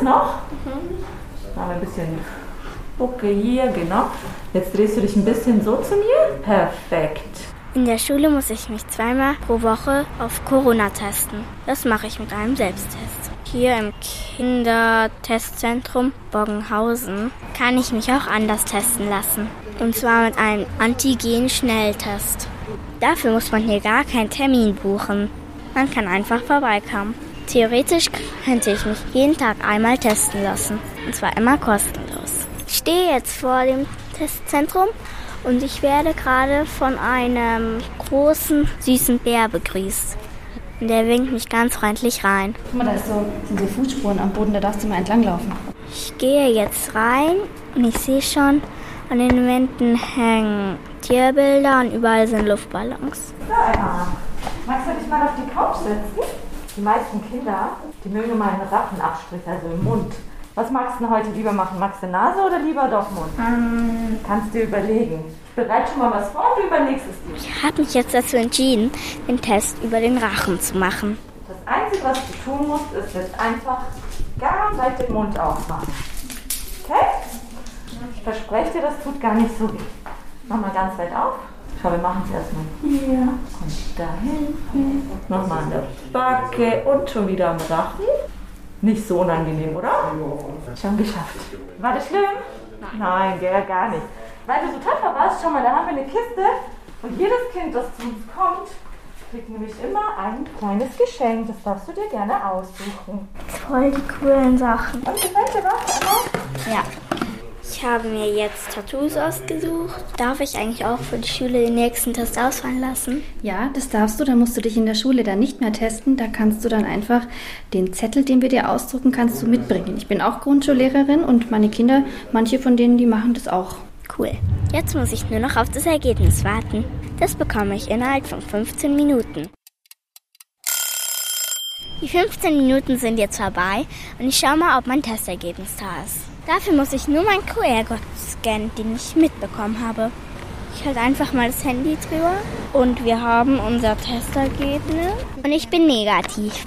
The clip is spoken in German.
das noch? Mhm. Machen wir ein bisschen Bucke hier, genau. Jetzt drehst du dich ein bisschen so zu mir. Perfekt. In der Schule muss ich mich zweimal pro Woche auf Corona testen. Das mache ich mit einem Selbsttest. Hier im Kindertestzentrum Boggenhausen kann ich mich auch anders testen lassen. Und zwar mit einem Antigen-Schnelltest. Dafür muss man hier gar keinen Termin buchen. Man kann einfach vorbeikommen. Theoretisch könnte ich mich jeden Tag einmal testen lassen. Und zwar immer kostenlos. Ich stehe jetzt vor dem Testzentrum und ich werde gerade von einem großen, süßen Bär begrüßt. Und der winkt mich ganz freundlich rein. Guck mal, da so, sind so Fußspuren am Boden, da darfst du mal entlanglaufen. Ich gehe jetzt rein und ich sehe schon, an den Wänden hängen Tierbilder und überall sind Luftballons. So, Emma, magst du dich mal auf die Couch setzen? Die meisten Kinder, die mögen mal einen Rachenabstrich, also im Mund. Was magst du denn heute lieber machen? Magst du Nase oder lieber doch Mund? Ähm, Kannst dir überlegen. Ich bereite schon mal was vor und du überlegst es dir. ich habe mich jetzt dazu entschieden, den Test über den Rachen zu machen. Das Einzige, was du tun musst, ist jetzt einfach ganz weit den Mund aufmachen. Okay? Ich verspreche dir, das tut gar nicht so weh. Mach mal ganz weit auf. Schau, wir machen es erstmal hier und da hinten. Nochmal an der Backe und schon wieder am Rachen. Nicht so unangenehm, oder? Schon geschafft. War das schlimm? Nein, gell, gar nicht. Weil du so tapfer warst, schau mal, da haben wir eine Kiste und jedes Kind, das zu uns kommt, kriegt nämlich immer ein kleines Geschenk. Das darfst du dir gerne aussuchen. Voll die coolen Sachen. Und gefällt dir was, Emma? Ja. Ich habe mir jetzt Tattoos ausgesucht. Darf ich eigentlich auch für die Schule den nächsten Test ausfallen lassen? Ja, das darfst du. Da musst du dich in der Schule dann nicht mehr testen. Da kannst du dann einfach den Zettel, den wir dir ausdrucken, kannst du mitbringen. Ich bin auch Grundschullehrerin und meine Kinder, manche von denen, die machen das auch. Cool. Jetzt muss ich nur noch auf das Ergebnis warten. Das bekomme ich innerhalb von 15 Minuten. Die 15 Minuten sind jetzt vorbei und ich schaue mal, ob mein Testergebnis da ist. Dafür muss ich nur meinen QR-Code scannen, den ich mitbekommen habe. Ich halte einfach mal das Handy drüber und wir haben unser Testergebnis und ich bin negativ.